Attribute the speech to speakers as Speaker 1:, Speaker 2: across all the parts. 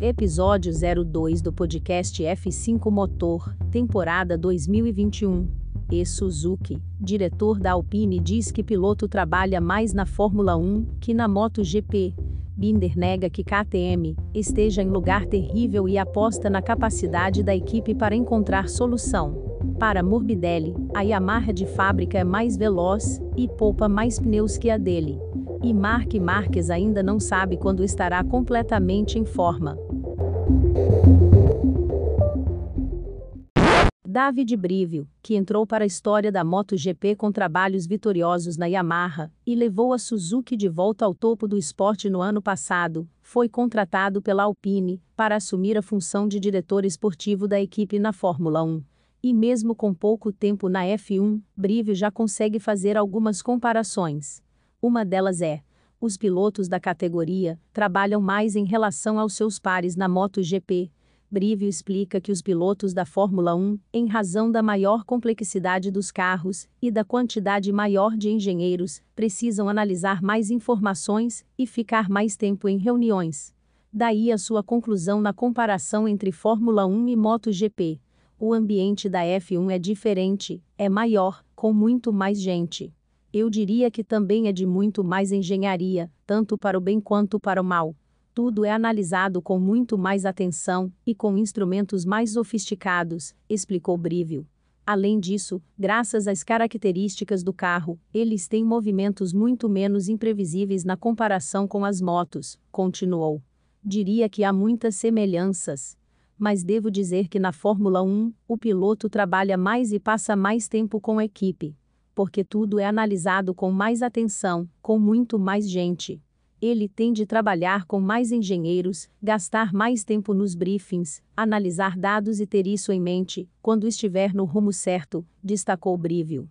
Speaker 1: Episódio 02 do podcast F5 Motor, temporada 2021. E Suzuki, diretor da Alpine, diz que piloto trabalha mais na Fórmula 1 que na MotoGP. Binder nega que KTM esteja em lugar terrível e aposta na capacidade da equipe para encontrar solução. Para Morbidelli, a Yamaha de fábrica é mais veloz e poupa mais pneus que a dele. E Mark Marques ainda não sabe quando estará completamente em forma. David Brivio, que entrou para a história da MotoGP com trabalhos vitoriosos na Yamaha e levou a Suzuki de volta ao topo do esporte no ano passado, foi contratado pela Alpine para assumir a função de diretor esportivo da equipe na Fórmula 1. E mesmo com pouco tempo na F1, Brivio já consegue fazer algumas comparações. Uma delas é: os pilotos da categoria trabalham mais em relação aos seus pares na MotoGP. Brivio explica que os pilotos da Fórmula 1, em razão da maior complexidade dos carros e da quantidade maior de engenheiros, precisam analisar mais informações e ficar mais tempo em reuniões. Daí a sua conclusão na comparação entre Fórmula 1 e MotoGP o ambiente da F1 é diferente, é maior, com muito mais gente. Eu diria que também é de muito mais engenharia, tanto para o bem quanto para o mal. Tudo é analisado com muito mais atenção e com instrumentos mais sofisticados, explicou Brivio. Além disso, graças às características do carro, eles têm movimentos muito menos imprevisíveis na comparação com as motos, continuou. Diria que há muitas semelhanças mas devo dizer que na Fórmula 1, o piloto trabalha mais e passa mais tempo com a equipe. Porque tudo é analisado com mais atenção, com muito mais gente. Ele tem de trabalhar com mais engenheiros, gastar mais tempo nos briefings, analisar dados e ter isso em mente, quando estiver no rumo certo, destacou Brivio.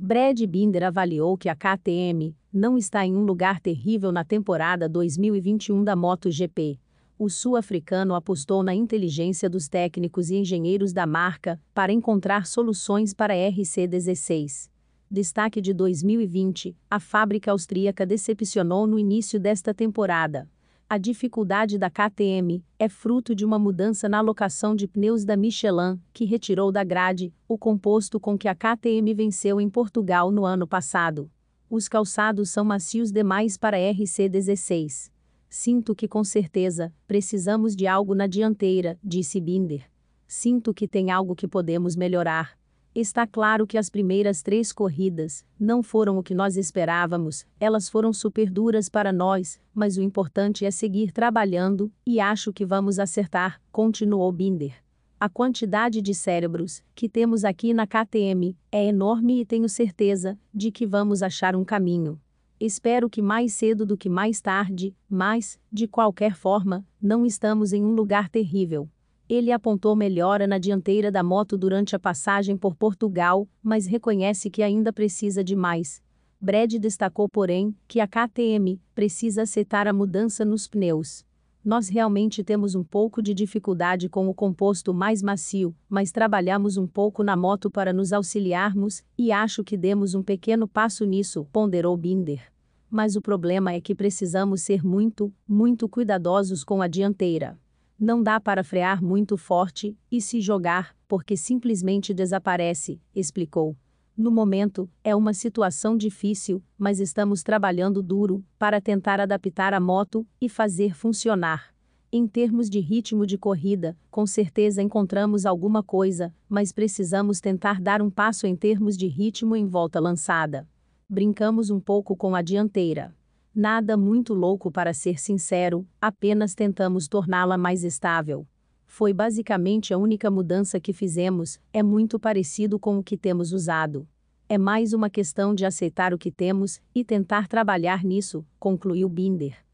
Speaker 1: Brad Binder avaliou que a KTM não está em um lugar terrível na temporada 2021 da MotoGP o sul-africano apostou na inteligência dos técnicos e engenheiros da marca para encontrar soluções para RC16. Destaque de 2020: a fábrica austríaca decepcionou no início desta temporada. A dificuldade da KTM é fruto de uma mudança na alocação de pneus da Michelin, que retirou da grade o composto com que a KTM venceu em Portugal no ano passado. Os calçados são macios demais para RC16. Sinto que com certeza precisamos de algo na dianteira, disse Binder. Sinto que tem algo que podemos melhorar. Está claro que as primeiras três corridas não foram o que nós esperávamos, elas foram super duras para nós, mas o importante é seguir trabalhando, e acho que vamos acertar, continuou Binder. A quantidade de cérebros que temos aqui na KTM é enorme e tenho certeza de que vamos achar um caminho. Espero que mais cedo do que mais tarde, mas, de qualquer forma, não estamos em um lugar terrível. Ele apontou melhora na dianteira da moto durante a passagem por Portugal, mas reconhece que ainda precisa de mais. Brad destacou, porém, que a KTM precisa aceitar a mudança nos pneus. Nós realmente temos um pouco de dificuldade com o composto mais macio, mas trabalhamos um pouco na moto para nos auxiliarmos, e acho que demos um pequeno passo nisso, ponderou Binder. Mas o problema é que precisamos ser muito, muito cuidadosos com a dianteira. Não dá para frear muito forte e se jogar, porque simplesmente desaparece, explicou. No momento, é uma situação difícil, mas estamos trabalhando duro para tentar adaptar a moto e fazer funcionar. Em termos de ritmo de corrida, com certeza encontramos alguma coisa, mas precisamos tentar dar um passo em termos de ritmo em volta lançada. Brincamos um pouco com a dianteira. Nada muito louco para ser sincero, apenas tentamos torná-la mais estável. Foi basicamente a única mudança que fizemos, é muito parecido com o que temos usado. É mais uma questão de aceitar o que temos e tentar trabalhar nisso, concluiu Binder.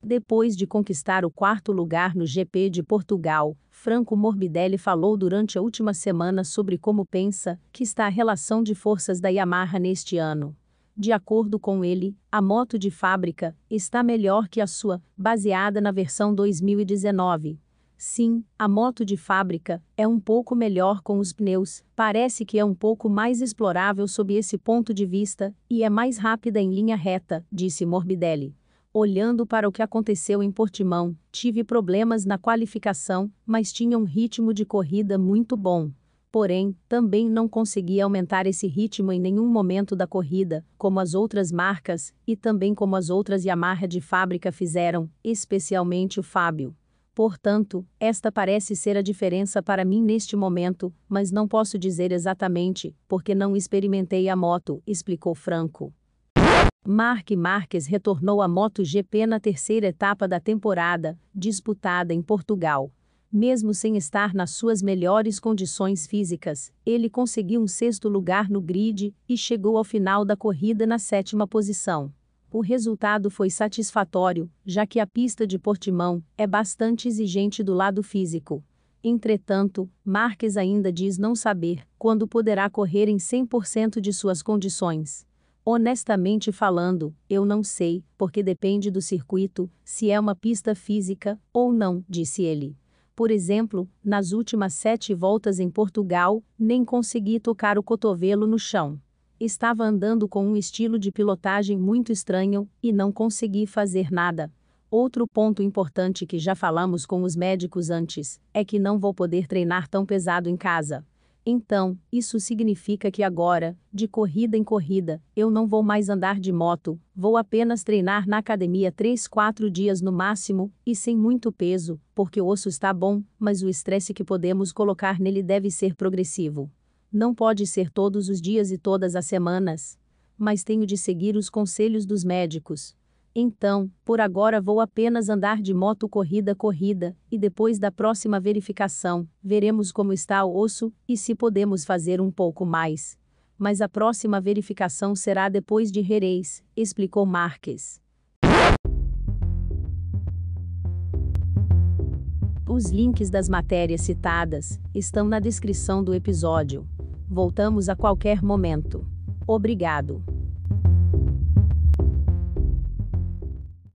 Speaker 1: Depois de conquistar o quarto lugar no GP de Portugal, Franco Morbidelli falou durante a última semana sobre como pensa que está a relação de forças da Yamaha neste ano. De acordo com ele, a moto de fábrica está melhor que a sua, baseada na versão 2019. Sim, a moto de fábrica é um pouco melhor com os pneus, parece que é um pouco mais explorável sob esse ponto de vista, e é mais rápida em linha reta, disse Morbidelli. Olhando para o que aconteceu em Portimão, tive problemas na qualificação, mas tinha um ritmo de corrida muito bom. Porém, também não consegui aumentar esse ritmo em nenhum momento da corrida, como as outras marcas, e também como as outras Yamaha de fábrica fizeram, especialmente o Fábio. Portanto, esta parece ser a diferença para mim neste momento, mas não posso dizer exatamente, porque não experimentei a moto, explicou Franco. Mark Marques retornou à MotoGP na terceira etapa da temporada, disputada em Portugal. Mesmo sem estar nas suas melhores condições físicas, ele conseguiu um sexto lugar no grid e chegou ao final da corrida na sétima posição. O resultado foi satisfatório, já que a pista de Portimão é bastante exigente do lado físico. Entretanto, Marques ainda diz não saber quando poderá correr em 100% de suas condições. Honestamente falando, eu não sei, porque depende do circuito, se é uma pista física ou não, disse ele. Por exemplo, nas últimas sete voltas em Portugal, nem consegui tocar o cotovelo no chão. Estava andando com um estilo de pilotagem muito estranho e não consegui fazer nada. Outro ponto importante que já falamos com os médicos antes é que não vou poder treinar tão pesado em casa. Então, isso significa que agora, de corrida em corrida, eu não vou mais andar de moto, vou apenas treinar na academia 3, 4 dias no máximo, e sem muito peso, porque o osso está bom, mas o estresse que podemos colocar nele deve ser progressivo. Não pode ser todos os dias e todas as semanas. Mas tenho de seguir os conselhos dos médicos. Então, por agora vou apenas andar de moto corrida corrida, e depois da próxima verificação, veremos como está o osso e se podemos fazer um pouco mais. Mas a próxima verificação será depois de Jerez, explicou Marques. Os links das matérias citadas estão na descrição do episódio. Voltamos a qualquer momento. Obrigado.